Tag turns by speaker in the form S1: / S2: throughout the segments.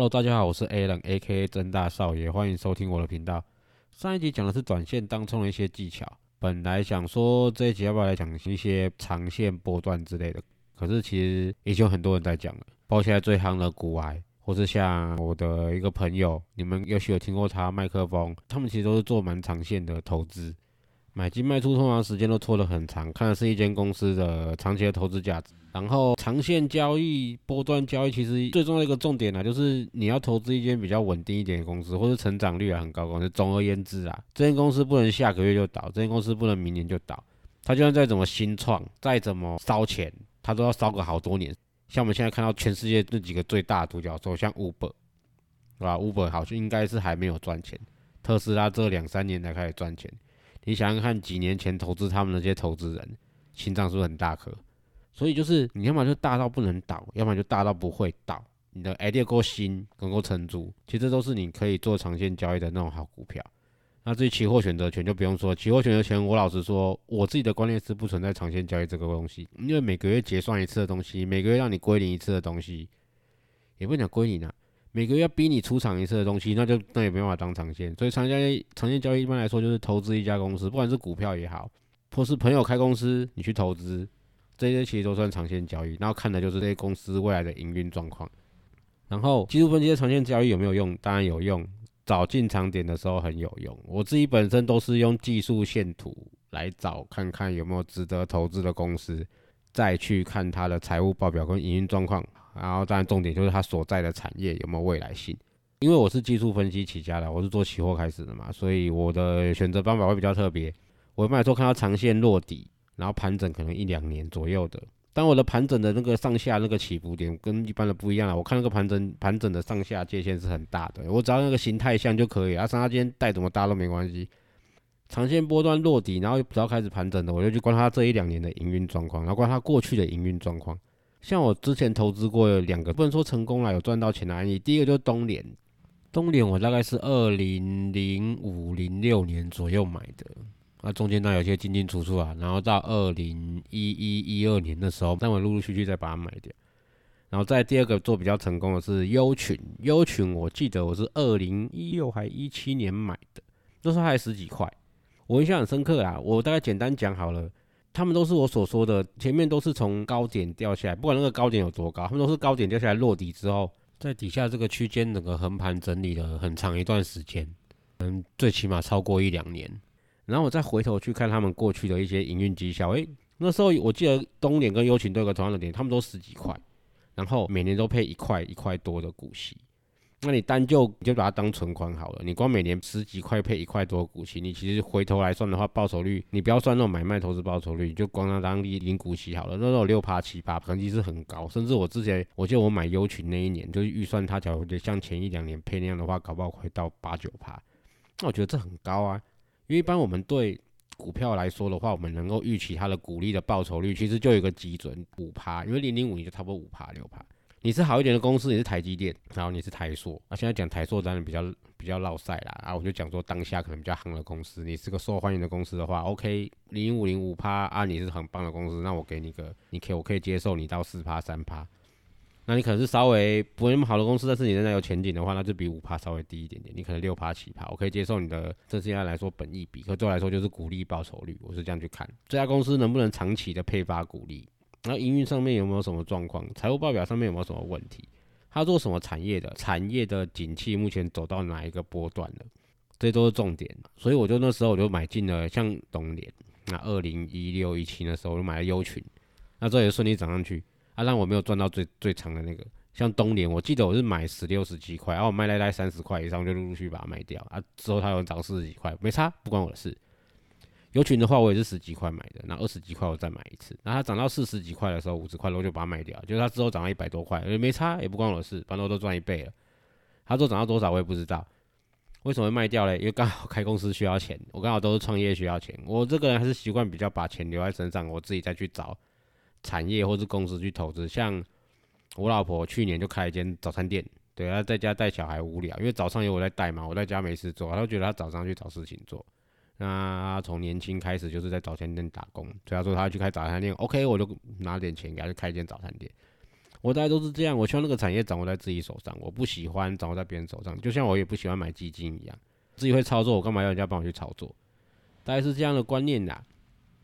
S1: Hello，大家好，我是 Alan，A.K.A 真大少爷，欢迎收听我的频道。上一集讲的是短线当冲的一些技巧，本来想说这一集要不要来讲一些长线波段之类的，可是其实已经有很多人在讲了，包括现在最夯的股癌，或是像我的一个朋友，你们也许有听过他麦克风，他们其实都是做蛮长线的投资。买进卖出通常时间都拖得很长，看的是一间公司的长期的投资价值。然后长线交易、波段交易，其实最重要的一个重点呢，就是你要投资一间比较稳定一点的公司，或是成长率很高公司。总而言之啊，这间公司不能下个月就倒，这间公司不能明年就倒。它就算再怎么新创，再怎么烧钱，它都要烧个好多年。像我们现在看到全世界那几个最大的独角兽，像 Uber，是吧？Uber 好像应该是还没有赚钱，特斯拉这两三年才开始赚钱。你想想看，几年前投资他们那些投资人，心脏是不是很大颗？所以就是你要么就大到不能倒，要么就大到不会倒。你的 idea 够新，能够撑住，其实都是你可以做长线交易的那种好股票。那至于期货选择权就不用说，期货选择权我老实说，我自己的观念是不存在长线交易这个东西，因为每个月结算一次的东西，每个月让你归零一次的东西，也不讲归零啊。每个月要逼你出场一次的东西，那就那也没办法当长线。所以长线、长线交易一般来说就是投资一家公司，不管是股票也好，或是朋友开公司你去投资，这些其实都算长线交易。然后看的就是这些公司未来的营运状况。然后技术分析的长线交易有没有用？当然有用，找进场点的时候很有用。我自己本身都是用技术线图来找看看有没有值得投资的公司，再去看它的财务报表跟营运状况。然后，当然重点就是它所在的产业有没有未来性。因为我是技术分析起家的，我是做期货开始的嘛，所以我的选择方法会比较特别。我一般来说看到长线落底，然后盘整可能一两年左右的。但我的盘整的那个上下那个起伏点跟一般的不一样啊。我看那个盘整盘整的上下界限是很大的，我只要那个形态像就可以啊。上下间带怎么搭都没关系。长线波段落底，然后只要开始盘整的，我就去观察这一两年的营运状况，然后观察过去的营运状况。像我之前投资过两个，不能说成功了，有赚到钱的案例。第一个就是东联，东联我大概是二零零五零六年左右买的，那中间呢有些进进出出啊，然后到二零一一一二年的时候，但我陆陆续续再把它买掉。然后在第二个做比较成功的是优群，优群我记得我是二零一六还一七年买的，那时候还十几块，我印象很深刻啊。我大概简单讲好了。他们都是我所说的，前面都是从高点掉下来，不管那个高点有多高，他们都是高点掉下来落底之后，在底下这个区间整个横盘整理了很长一段时间，嗯，最起码超过一两年。然后我再回头去看他们过去的一些营运绩效，诶，那时候我记得东联跟优群都有个同样的点，他们都十几块，然后每年都配一块一块多的股息。那你单就你就把它当存款好了，你光每年十几块配一块多股息，你其实回头来算的话，报酬率你不要算那种买卖投资报酬率，你就光当当领股息好了，那时候六趴七八，成绩是很高。甚至我之前我记得我买优群那一年，就是预算它假如像前一两年配那样的话，搞不好会到八九趴。那我觉得这很高啊，因为一般我们对股票来说的话，我们能够预期它的股利的报酬率，其实就有一个基准五趴，因为零零五你就差不多五趴六趴。你是好一点的公司，你是台积电，然后你是台硕，啊，现在讲台硕当然比较比较绕赛啦，啊，我就讲说当下可能比较夯的公司，你是个受欢迎的公司的话，OK，零五零五趴啊，你是很棒的公司，那我给你个，你可以我可以接受你到四趴三趴，那你可能是稍微不那么好的公司，但是你仍然有前景的话，那就比五趴稍微低一点点，你可能六趴七趴，我可以接受你的，这现在来说本益比，可对我来说就是股利报酬率，我是这样去看这家公司能不能长期的配发股利。然后营运上面有没有什么状况？财务报表上面有没有什么问题？它做什么产业的？产业的景气目前走到哪一个波段了？这都是重点。所以我就那时候我就买进了像东联，那二零一六一七的时候我就买了优群，那这也顺利涨上去。啊，让我没有赚到最最长的那个，像东联，我记得我是买十六十几块，然后我卖来三十块以上，就陆陆续把它卖掉啊。之后它又涨四十几块，没差，不关我的事。油群的话，我也是十几块买的，那二十几块我再买一次。那它涨到四十几块的时候，五十块我就把它卖掉。就是它之后涨到一百多块，也没差，也不关我的事，反正我都赚一倍了。它之后涨到多少我也不知道，为什么会卖掉嘞？因为刚好开公司需要钱，我刚好都是创业需要钱。我这个人还是习惯比较把钱留在身上，我自己再去找产业或是公司去投资。像我老婆去年就开一间早餐店，对，她在家带小孩无聊，因为早上有我在带嘛，我在家没事做，她就觉得她早上去找事情做。那从年轻开始就是在早餐店打工，所以她说他去开早餐店，OK，我就拿点钱给她去开一间早餐店。我大概都是这样，我希望那个产业掌握在自己手上，我不喜欢掌握在别人手上。就像我也不喜欢买基金一样，自己会操作，我干嘛要人家帮我去操作？大概是这样的观念啦。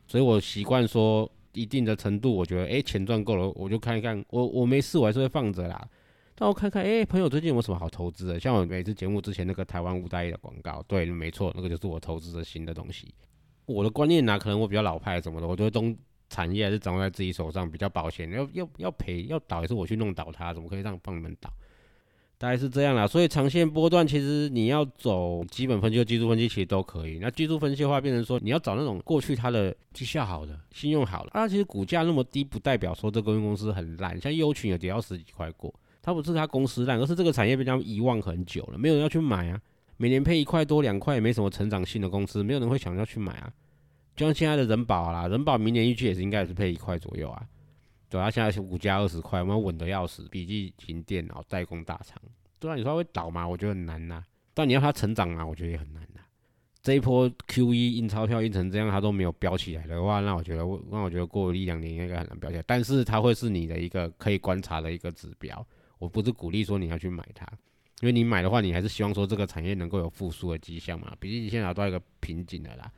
S1: 所以我习惯说一定的程度，我觉得诶钱赚够了，我就看一看。我我没事，我还是会放着啦。但我看看，哎，朋友最近有什么好投资的？像我每次节目之前那个台湾五代的广告，对，没错，那个就是我投资的新的东西。我的观念呢，可能我比较老派什么的，我觉得东产业还是掌握在自己手上比较保险。要要要赔要倒也是我去弄倒它，怎么可以让帮你们倒？大概是这样啦。所以长线波段其实你要走基本分析、技术分析，其实都可以。那技术分析的话，变成说你要找那种过去它的绩效好的、信用好的啊，其实股价那么低，不代表说这公公司很烂。像优群也跌到十几块过。它不是它公司烂，而是这个产业被他们遗忘很久了，没有人要去买啊。每年配一块多两块，也没什么成长性的公司，没有人会想要去买啊。就像现在的人保啦，人保明年预计也是应该也是配一块左右啊。对啊，现在是五加二十块，我们稳的要死。笔记型电脑代工大厂，对啊，你说会倒吗？我觉得很难呐。但你要它成长啊，我觉得也很难呐。这一波 Q E 印钞票印成这样，它都没有飙起来的话，那我觉得，那我觉得过一两年应该很难飙起来。但是它会是你的一个可以观察的一个指标。我不是鼓励说你要去买它，因为你买的话，你还是希望说这个产业能够有复苏的迹象嘛。毕竟你现在到一个瓶颈了啦。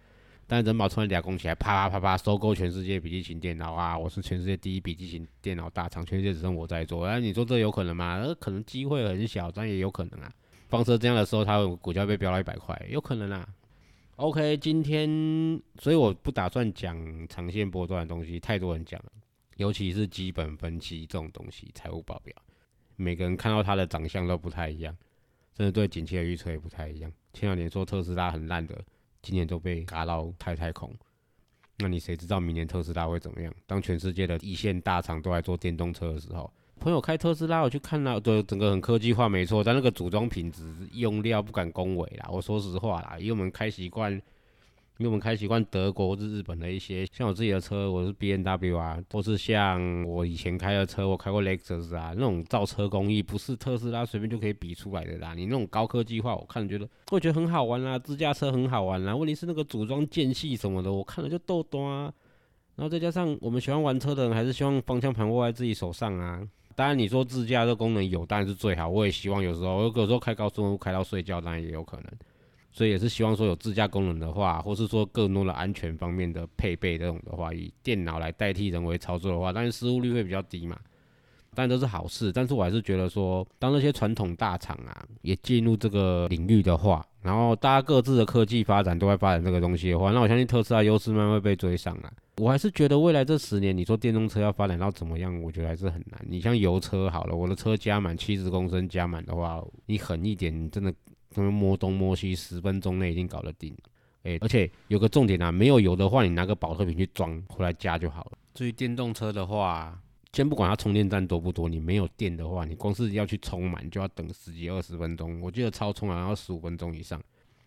S1: 但人保突然俩攻起来，啪啪啪啪收购全世界笔记型电脑啊！我是全世界第一笔记型电脑大厂，全世界只剩我在做。哎，你说这有可能吗？呃，可能机会很小，但也有可能啊。放车这样的时候，它股价被飙到一百块，有可能啊。OK，今天所以我不打算讲长线波段的东西，太多人讲了，尤其是基本分析这种东西，财务报表。每个人看到他的长相都不太一样，真的对景气的预测也不太一样。前两年说特斯拉很烂的，今年都被嘎到太太空。那你谁知道明年特斯拉会怎么样？当全世界的一线大厂都在做电动车的时候，朋友开特斯拉，我去看了，对，整个很科技化，没错，但那个组装品质、用料不敢恭维啦。我说实话啦，因为我们开习惯。因为我们开习惯德国或是日本的一些，像我自己的车，我是 B N W 啊，或是像我以前开的车，我开过 Lexus 啊，那种造车工艺不是特斯拉随便就可以比出来的啦。你那种高科技化，我看了觉得，我觉得很好玩啦，自驾车很好玩啦。问题是那个组装间隙什么的，我看了就逗多啊。然后再加上我们喜欢玩车的人，还是希望方向盘握在自己手上啊。当然你说自驾这功能有，当然是最好。我也希望有时候，有时候开高速开到睡觉，当然也有可能。所以也是希望说有自驾功能的话，或是说更多的安全方面的配备这种的话，以电脑来代替人为操作的话，但是失误率会比较低嘛，但都是好事。但是我还是觉得说，当那些传统大厂啊也进入这个领域的话，然后大家各自的科技发展都在发展这个东西的话，那我相信特斯拉优势慢慢会被追上啊。我还是觉得未来这十年，你说电动车要发展到怎么样，我觉得还是很难。你像油车好了，我的车加满七十公升加满的话，你狠一点，真的。他们摸东摸西，十分钟内已经搞得定。哎，而且有个重点啊，没有油的话，你拿个保特瓶去装回来加就好了。至于电动车的话，先不管它充电站多不多，你没有电的话，你光是要去充满就要等十几二十分钟。我记得超充好像要十五分钟以上。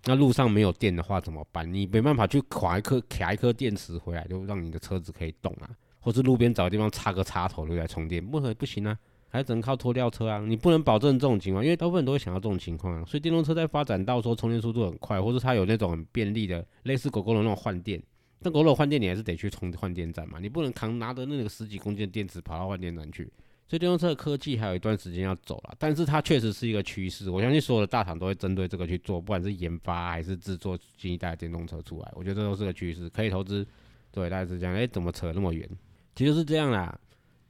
S1: 那路上没有电的话怎么办？你没办法去垮一颗卡一颗电池回来，就让你的车子可以动啊，或是路边找个地方插个插头就来充电，不可不行啊。还只能靠拖吊车啊！你不能保证这种情况，因为大部分人都会想到这种情况啊。所以电动车在发展到说充电速度很快，或者它有那种很便利的，类似狗狗的那种换电。但狗狗换电你还是得去充换电站嘛，你不能扛拿着那个十几公斤的电池跑到换电站去。所以电动车的科技还有一段时间要走了，但是它确实是一个趋势。我相信所有的大厂都会针对这个去做，不管是研发还是制作新一代的电动车出来。我觉得这都是个趋势，可以投资。对，大概是这样。哎，怎么扯那么远？其实是这样啦。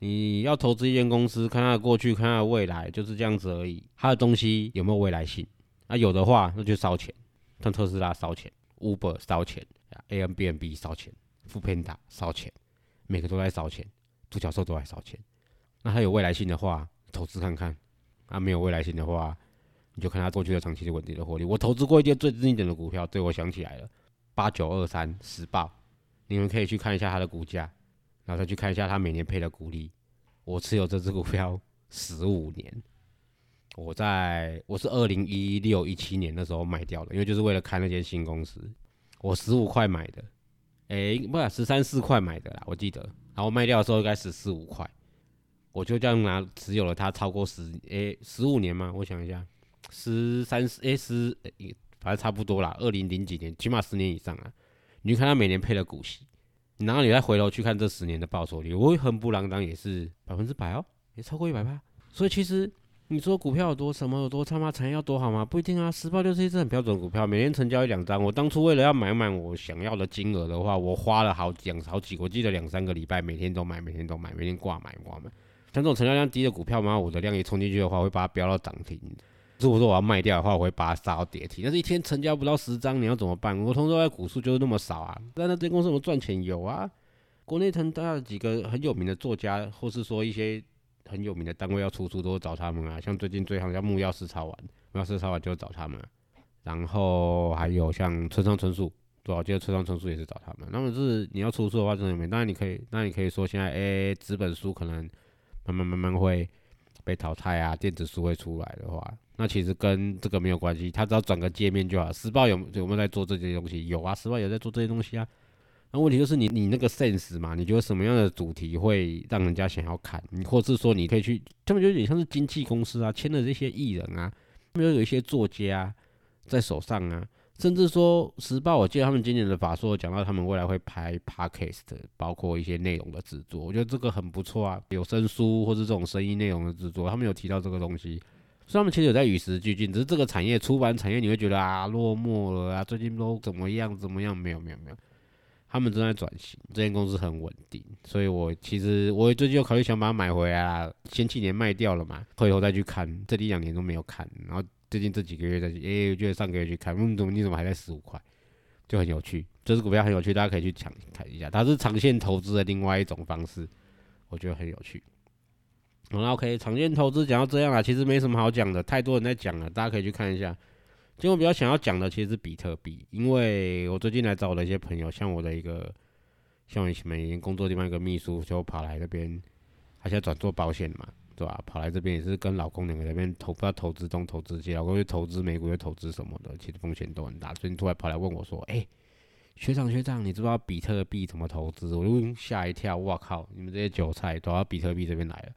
S1: 你要投资一间公司，看它的过去，看它的未来，就是这样子而已。它的东西有没有未来性？那有的话，那就烧钱。像特斯拉烧钱，Uber 烧钱，A M B N B 烧钱 f o o Panda 烧钱，每个都在烧钱，独角兽都在烧钱。那它有未来性的话，投资看看。啊，没有未来性的话，你就看它过去的长期的稳定的获利。我投资过一些最经典的股票，对我想起来了，八九二三时报，你们可以去看一下它的股价，然后再去看一下它每年配的股利。我持有这只股票十五年，我在我是二零一六一七年的时候卖掉的，因为就是为了开那间新公司。我十五块买的，哎，不是十三四块买的啦，我记得。然后卖掉的时候应该十四五块。我就这样拿持有了它超过十诶十五年吗？我想一下，十三十诶十反正差不多啦，二零零几年，起码十年以上啊。你看它每年配的股息，然后你再回头去看这十年的报酬率，我横不啷当也是百分之百哦，也超过一百八。所以其实你说股票有多什么有多差吗？产业要多好吗？不一定啊。时报就是一只很标准股票，每天成交一两张。我当初为了要买满我想要的金额的话，我花了好两好几，我记得两三个礼拜，每天都买，每天都买，每天挂买挂买。像这种成交量低的股票嘛，我的量一冲进去的话，会把它飙到涨停。如果说我要卖掉的话，我会把它杀到跌停。但是一天成交不到十张，你要怎么办？我通常在股数就是那么少啊。但那这公司怎么赚钱？有啊，国内很大几个很有名的作家，或是说一些很有名的单位要出书，都会找他们啊。像最近最行叫木曜四超玩，木曜四超玩就找他们。然后还有像村上春树，对我记得村上春树也是找他们。那么是你要出书的话，真的没。当然你可以，那你可以说现在诶，纸本书可能。慢慢慢慢会被淘汰啊，电子书会出来的话，那其实跟这个没有关系，他只要转个界面就好。时报有有没有在做这些东西？有啊，时报有在做这些东西啊。那问题就是你你那个 sense 嘛，你觉得什么样的主题会让人家想要看？你或是说你可以去，他们就有点像是经纪公司啊，签的这些艺人啊，他们有一些作家在手上啊。甚至说时报，我记得他们今年的法说讲到他们未来会拍 podcast，包括一些内容的制作，我觉得这个很不错啊，有声书或是这种声音内容的制作，他们有提到这个东西，所以他们其实有在与时俱进，只是这个产业出版产业你会觉得啊落寞了啊，最近都怎么样怎么样？没有没有没有，他们正在转型，这间公司很稳定，所以我其实我最近有考虑想把它买回来，前几年卖掉了嘛，回头再去看，这一两年都没有看，然后。最近这几个月在，诶，觉得上个月去看，嗯，怎么你怎么还在十五块，就很有趣。这只股票很有趣，大家可以去抢看一下。它是长线投资的另外一种方式，我觉得很有趣。好，OK，长线投资讲到这样了，其实没什么好讲的，太多人在讲了，大家可以去看一下。今天我比较想要讲的其实是比特币，因为我最近来找我的一些朋友，像我的一个，像我以前工作地方一个秘书，就跑来这边，他现在转做保险嘛。对吧？跑来这边也是跟老公两个那边投，不知道投资中投资些，老公去投资美股，又投资什么的，其实风险都很大。最近突然跑来问我说：“哎，学长学长，你知不知道比特币怎么投资？”我就吓一跳，我靠！你们这些韭菜都到比特币这边来了。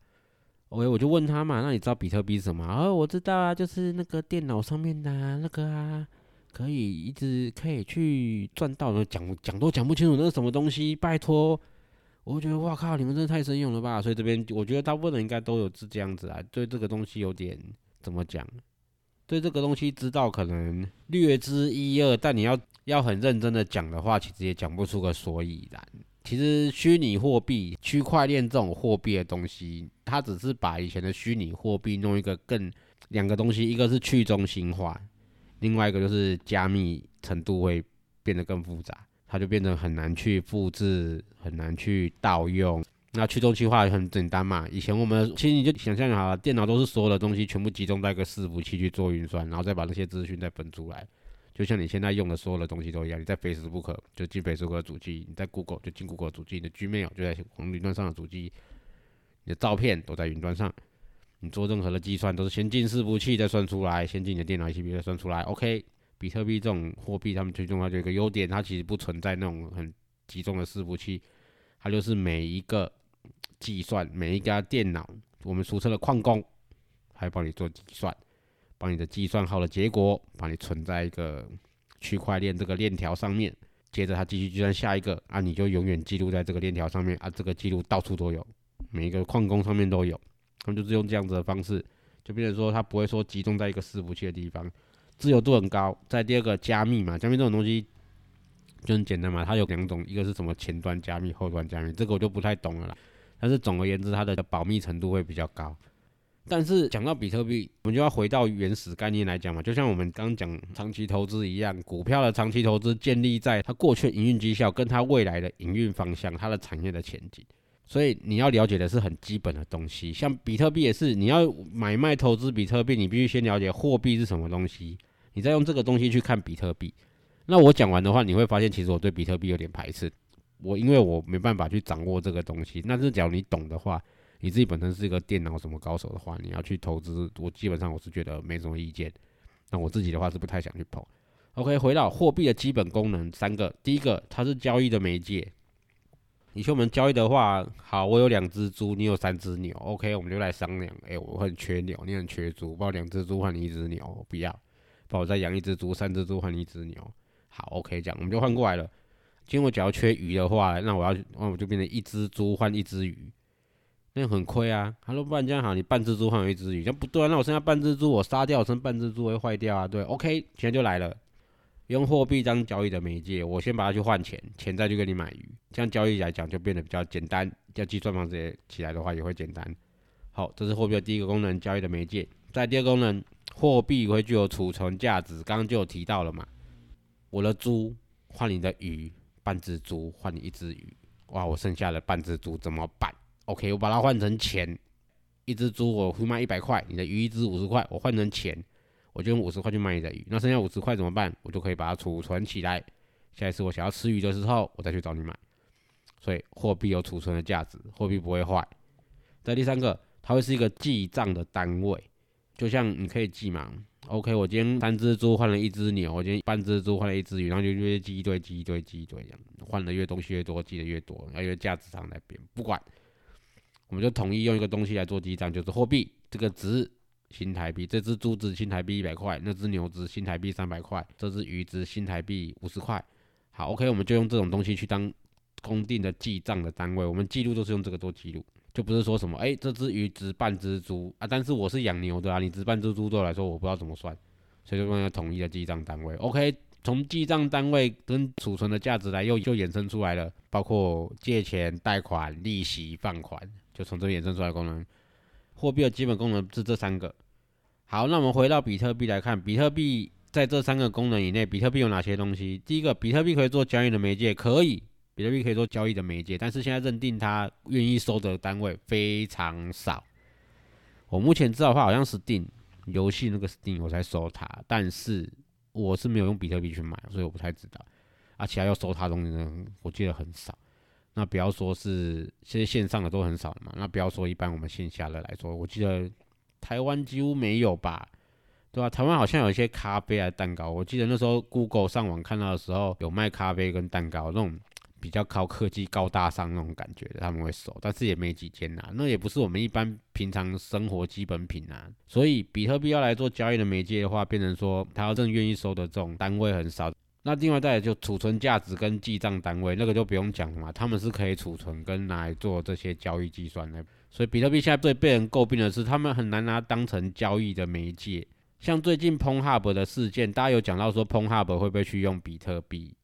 S1: OK，我就问他嘛，那你知道比特币是什么？哦，我知道啊，就是那个电脑上面的那个啊，可以一直可以去赚到的，讲讲都讲不清楚那是什么东西，拜托。我觉得哇靠，你们真的太生用了吧！所以这边我觉得大部分人应该都有是这样子啊，对这个东西有点怎么讲？对这个东西知道可能略知一二，但你要要很认真的讲的话，其实也讲不出个所以然。其实虚拟货币、区块链这种货币的东西，它只是把以前的虚拟货币弄一个更两个东西，一个是去中心化，另外一个就是加密程度会变得更复杂。它就变成很难去复制，很难去盗用。那去中心化很简单嘛？以前我们其实你就想象好了，电脑都是所有的东西全部集中在一个伺服器去做运算，然后再把那些资讯再分出来。就像你现在用的所有的东西都一样，你在 Facebook 就进 Facebook 的主机，你在 Google 就进 Google 主机，你的 Gmail 就在我们云端上的主机，你的照片都在云端上。你做任何的计算都是先进伺服器再算出来，先进你的电脑 CPU 再算出来。OK。比特币这种货币，他们最重要就一个优点，它其实不存在那种很集中的伺服器，它就是每一个计算，每一家电脑，我们俗称的矿工，还帮你做计算，帮你的计算好的结果，帮你存在一个区块链这个链条上面，接着它继续计算下一个，啊，你就永远记录在这个链条上面，啊，这个记录到处都有，每一个矿工上面都有，他们就是用这样子的方式，就变成说它不会说集中在一个伺服器的地方。自由度很高，在第二个加密嘛，加密这种东西就很简单嘛，它有两种，一个是什么前端加密、后端加密，这个我就不太懂了啦。但是总而言之，它的保密程度会比较高。但是讲到比特币，我们就要回到原始概念来讲嘛，就像我们刚讲长期投资一样，股票的长期投资建立在它过去营运绩效跟它未来的营运方向、它的产业的前景。所以你要了解的是很基本的东西，像比特币也是，你要买卖投资比特币，你必须先了解货币是什么东西，你再用这个东西去看比特币。那我讲完的话，你会发现其实我对比特币有点排斥，我因为我没办法去掌握这个东西。那是假如你懂的话，你自己本身是一个电脑什么高手的话，你要去投资，我基本上我是觉得没什么意见。那我自己的话是不太想去碰。OK，回到货币的基本功能三个，第一个它是交易的媒介。你去我们交易的话，好，我有两只猪，你有三只牛，OK，我们就来商量。哎，我很缺牛，你很缺猪，把我两只猪换你一只牛，不要，帮我再养一只猪，三只猪换你一只牛。好，OK，这样我们就换过来了。今天我只要缺鱼的话，那我要，那我就变成一只猪换一只鱼，那很亏啊。他说不然这样好，你半只猪换我一只鱼，这不对啊。那我剩下半只猪，我杀掉，剩半只猪会坏掉啊。对，OK，现在就来了。用货币当交易的媒介，我先把它去换钱，钱再去跟你买鱼，这样交易来讲就变得比较简单。要计算方式起来的话也会简单。好，这是货币的第一个功能，交易的媒介。在第二功能，货币会具有储存价值，刚刚就有提到了嘛。我的猪换你的鱼，半只猪换你一只鱼，哇，我剩下的半只猪怎么办？OK，我把它换成钱，一只猪我会卖一百块，你的鱼一只五十块，我换成钱。我就用五十块去买你的鱼，那剩下五十块怎么办？我就可以把它储存起来，下一次我想要吃鱼的时候，我再去找你买。所以货币有储存的价值，货币不会坏。再第三个，它会是一个记账的单位，就像你可以记嘛。OK，我今天三只猪换了一只牛，我今天半只猪换了一只鱼，然后就越记一堆，记一堆，记一堆这样，换的越东西越多，记得越多，因为价值上在变。不管，我们就统一用一个东西来做记账，就是货币这个值。新台币，这只猪值新台币一百块，那只牛值新台币三百块，这只鱼值新台币五十块。好，OK，我们就用这种东西去当公定的记账的单位，我们记录都是用这个做记录，就不是说什么，哎，这只鱼值半只猪啊，但是我是养牛的啊，你值半只猪对我来说我不知道怎么算，所以就用一个统一的记账单位。OK，从记账单位跟储存的价值来又就衍生出来了，包括借钱、贷款、利息、放款，就从这衍生出来功能。货币的基本功能是这三个。好，那我们回到比特币来看，比特币在这三个功能以内，比特币有哪些东西？第一个，比特币可以做交易的媒介，可以，比特币可以做交易的媒介，但是现在认定它愿意收的单位非常少。我目前知道的话，好像是 Steam 游戏那个 Steam 我才收它，但是我是没有用比特币去买，所以我不太知道。啊，其他要收它东西呢，我记得很少。那不要说是现在线上的都很少嘛，那不要说一般我们线下的来说，我记得。台湾几乎没有吧，对吧？台湾好像有一些咖啡啊、蛋糕。我记得那时候 Google 上网看到的时候，有卖咖啡跟蛋糕那种比较高科技、高大上那种感觉的，他们会收，但是也没几间呐。那也不是我们一般平常生活基本品啊。所以比特币要来做交易的媒介的话，变成说他要真愿意收的这种单位很少。那另外再就储存价值跟记账单位，那个就不用讲了嘛，他们是可以储存跟拿来做这些交易计算的。所以比特币现在最被人诟病的是，他们很难拿当成交易的媒介。像最近 p o n Hub 的事件，大家有讲到说 p o n Hub 会不会去用比特币？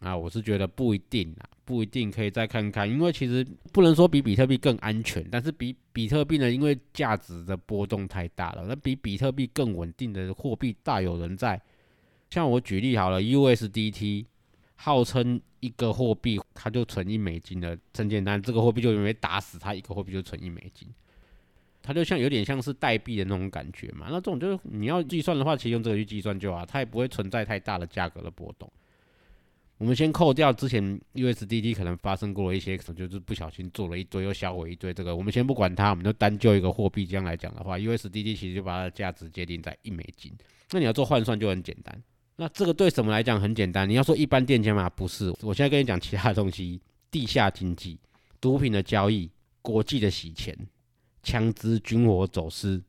S1: 啊，我是觉得不一定啊，不一定可以再看看，因为其实不能说比比特币更安全，但是比比特币呢，因为价值的波动太大了，那比比特币更稳定的货币大有人在。像我举例好了，USDT。号称一个货币，它就存一美金的，很简单。这个货币就因为打死它，一个货币就存一美金，它就像有点像是代币的那种感觉嘛。那这种就是你要计算的话，其实用这个去计算就好，它也不会存在太大的价格的波动。我们先扣掉之前 USDT 可能发生过了一些，就是不小心做了一堆又销毁一堆，这个我们先不管它，我们就单就一个货币这样来讲的话，USDT 其实就把它的价值界定在一美金。那你要做换算就很简单。那这个对什么来讲很简单？你要说一般店家吗？不是，我现在跟你讲其他的东西：地下经济、毒品的交易、国际的洗钱、枪支军火走私。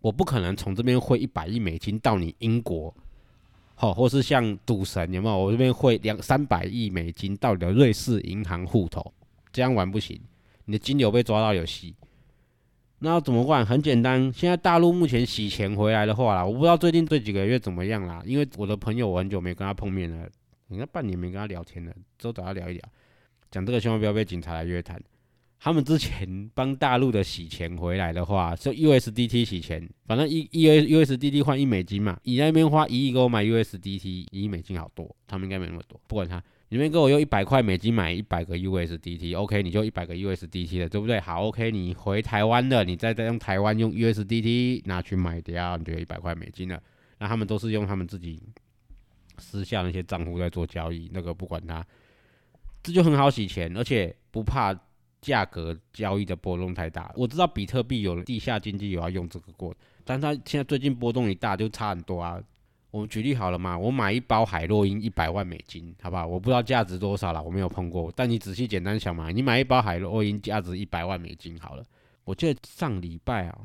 S1: 我不可能从这边汇一百亿美金到你英国，好，或是像赌神有没有？我这边汇两三百亿美金到你的瑞士银行户头，这样玩不行，你的金流被抓到有戏。那要怎么办？很简单，现在大陆目前洗钱回来的话啦，我不知道最近这几个月怎么样啦。因为我的朋友我很久没跟他碰面了，应该半年没跟他聊天了，之后找他聊一聊。讲这个千万不要被警察来约谈。他们之前帮大陆的洗钱回来的话，是 USDT 洗钱，反正一一 USDT 换一美金嘛，你那边花一亿给我买 USDT，一亿美金好多，他们应该没那么多，不管他，你们给我用一百块美金买一百个 USDT，OK，你就一百个 USDT 了，对不对？好，OK，你回台湾的，你再再用台湾用 USDT 拿去买掉，你就一百块美金了。那他们都是用他们自己私下那些账户在做交易，那个不管他，这就很好洗钱，而且不怕。价格交易的波动太大，我知道比特币有了地下经济有要用这个过，但它现在最近波动一大就差很多啊。我们举例好了嘛，我买一包海洛因一百万美金，好不好？我不知道价值多少了，我没有碰过。但你仔细简单想嘛，你买一包海洛因价值一百万美金好了，我记得上礼拜啊，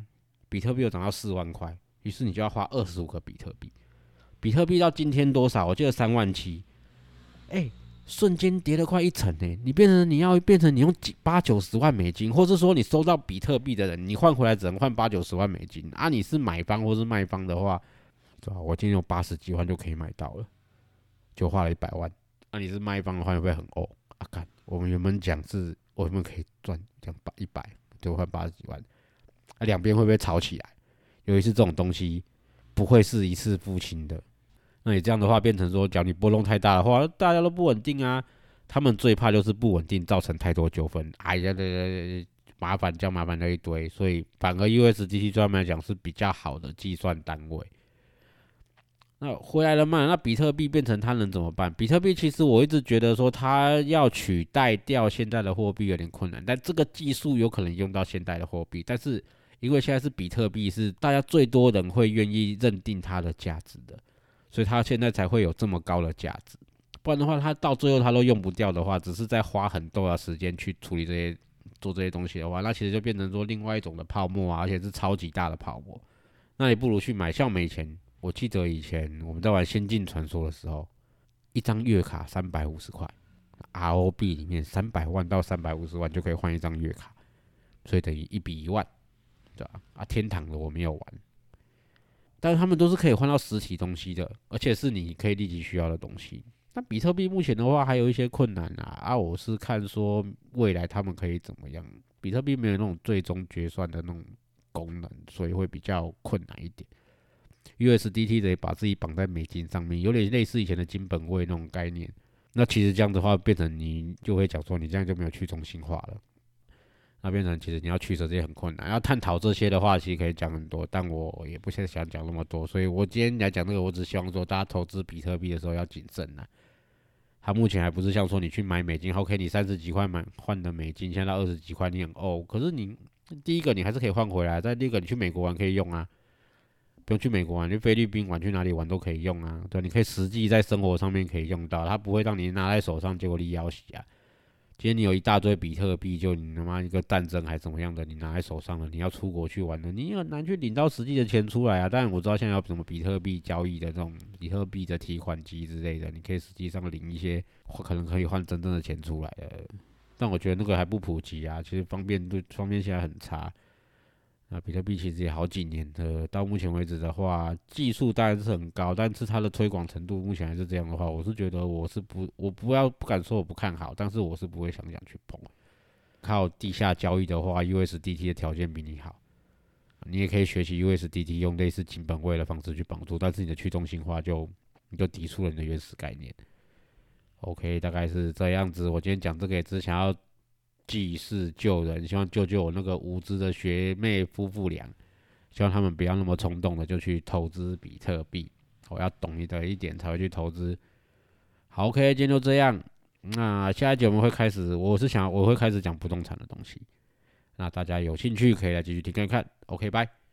S1: 比特币又涨到四万块，于是你就要花二十五个比特币。比特币到今天多少？我记得三万七。哎。瞬间跌了快一成呢，你变成你要变成你用几八九十万美金，或者说你收到比特币的人，你换回来只能换八九十万美金啊！你是买方或是卖方的话，对吧？我今天有八十几万就可以买到了，就花了一百万。那你是卖方的话，会不会很哦？啊，看我们原本讲是我们可以赚两百一百，就换八十几万，啊，两边会不会吵起来？尤其是这种东西，不会是一次付清的。那你这样的话，变成说，假如你波动太大的话，大家都不稳定啊。他们最怕就是不稳定，造成太多纠纷。哎呀，这麻烦叫麻烦了一堆。所以，反而 USDT 专门来讲是比较好的计算单位。那回来了嘛？那比特币变成它能怎么办？比特币其实我一直觉得说，它要取代掉现在的货币有点困难。但这个技术有可能用到现代的货币，但是因为现在是比特币，是大家最多人会愿意认定它的价值的。所以它现在才会有这么高的价值，不然的话，它到最后它都用不掉的话，只是在花很多的时间去处理这些做这些东西的话，那其实就变成说另外一种的泡沫啊，而且是超级大的泡沫。那你不如去买像没钱，我记得以前我们在玩《仙境传说》的时候，一张月卡三百五十块，ROB 里面三百万到三百五十万就可以换一张月卡，所以等于一比一万，对吧？啊，天堂的我没有玩。但是他们都是可以换到实体东西的，而且是你可以立即需要的东西。那比特币目前的话还有一些困难啊，啊，我是看说未来他们可以怎么样？比特币没有那种最终决算的那种功能，所以会比较困难一点。USDT 得把自己绑在美金上面，有点类似以前的金本位那种概念。那其实这样的话，变成你就会讲说，你这样就没有去中心化了。那变成其实你要取舍这些很困难，要探讨这些的话，其实可以讲很多，但我也不想讲那么多，所以我今天来讲这个，我只希望说大家投资比特币的时候要谨慎呐。它目前还不是像说你去买美金，OK，你三十几块买换的美金，现在二十几块你很哦，可是你第一个你还是可以换回来，再第二个你去美国玩可以用啊，不用去美国玩，去菲律宾玩，去哪里玩都可以用啊，对，你可以实际在生活上面可以用到，它不会让你拿在手上结果你要洗啊。今天你有一大堆比特币，就你他妈一个战争还怎么样的，你拿在手上了，你要出国去玩的，你很难去领到实际的钱出来啊。但我知道现在有什么比特币交易的这种比特币的提款机之类的，你可以实际上领一些，可能可以换真正的钱出来的。但我觉得那个还不普及啊，其实方便度方便性还很差。那比特币其实也好几年的，到目前为止的话，技术当然是很高，但是它的推广程度目前还是这样的话，我是觉得我是不，我不要不敢说我不看好，但是我是不会想想去碰。靠地下交易的话，USDT 的条件比你好，你也可以学习 USDT 用类似金本位的方式去帮助，但是你的去中心化就你就抵触了你的原始概念。OK，大概是这样子。我今天讲这个也只想要。济世救人，希望救救我那个无知的学妹夫妇俩，希望他们不要那么冲动的就去投资比特币。我要懂你的一点才会去投资。好，OK，今天就这样。那下一集我们会开始，我是想我会开始讲不动产的东西。那大家有兴趣可以来继续听看看。OK，拜。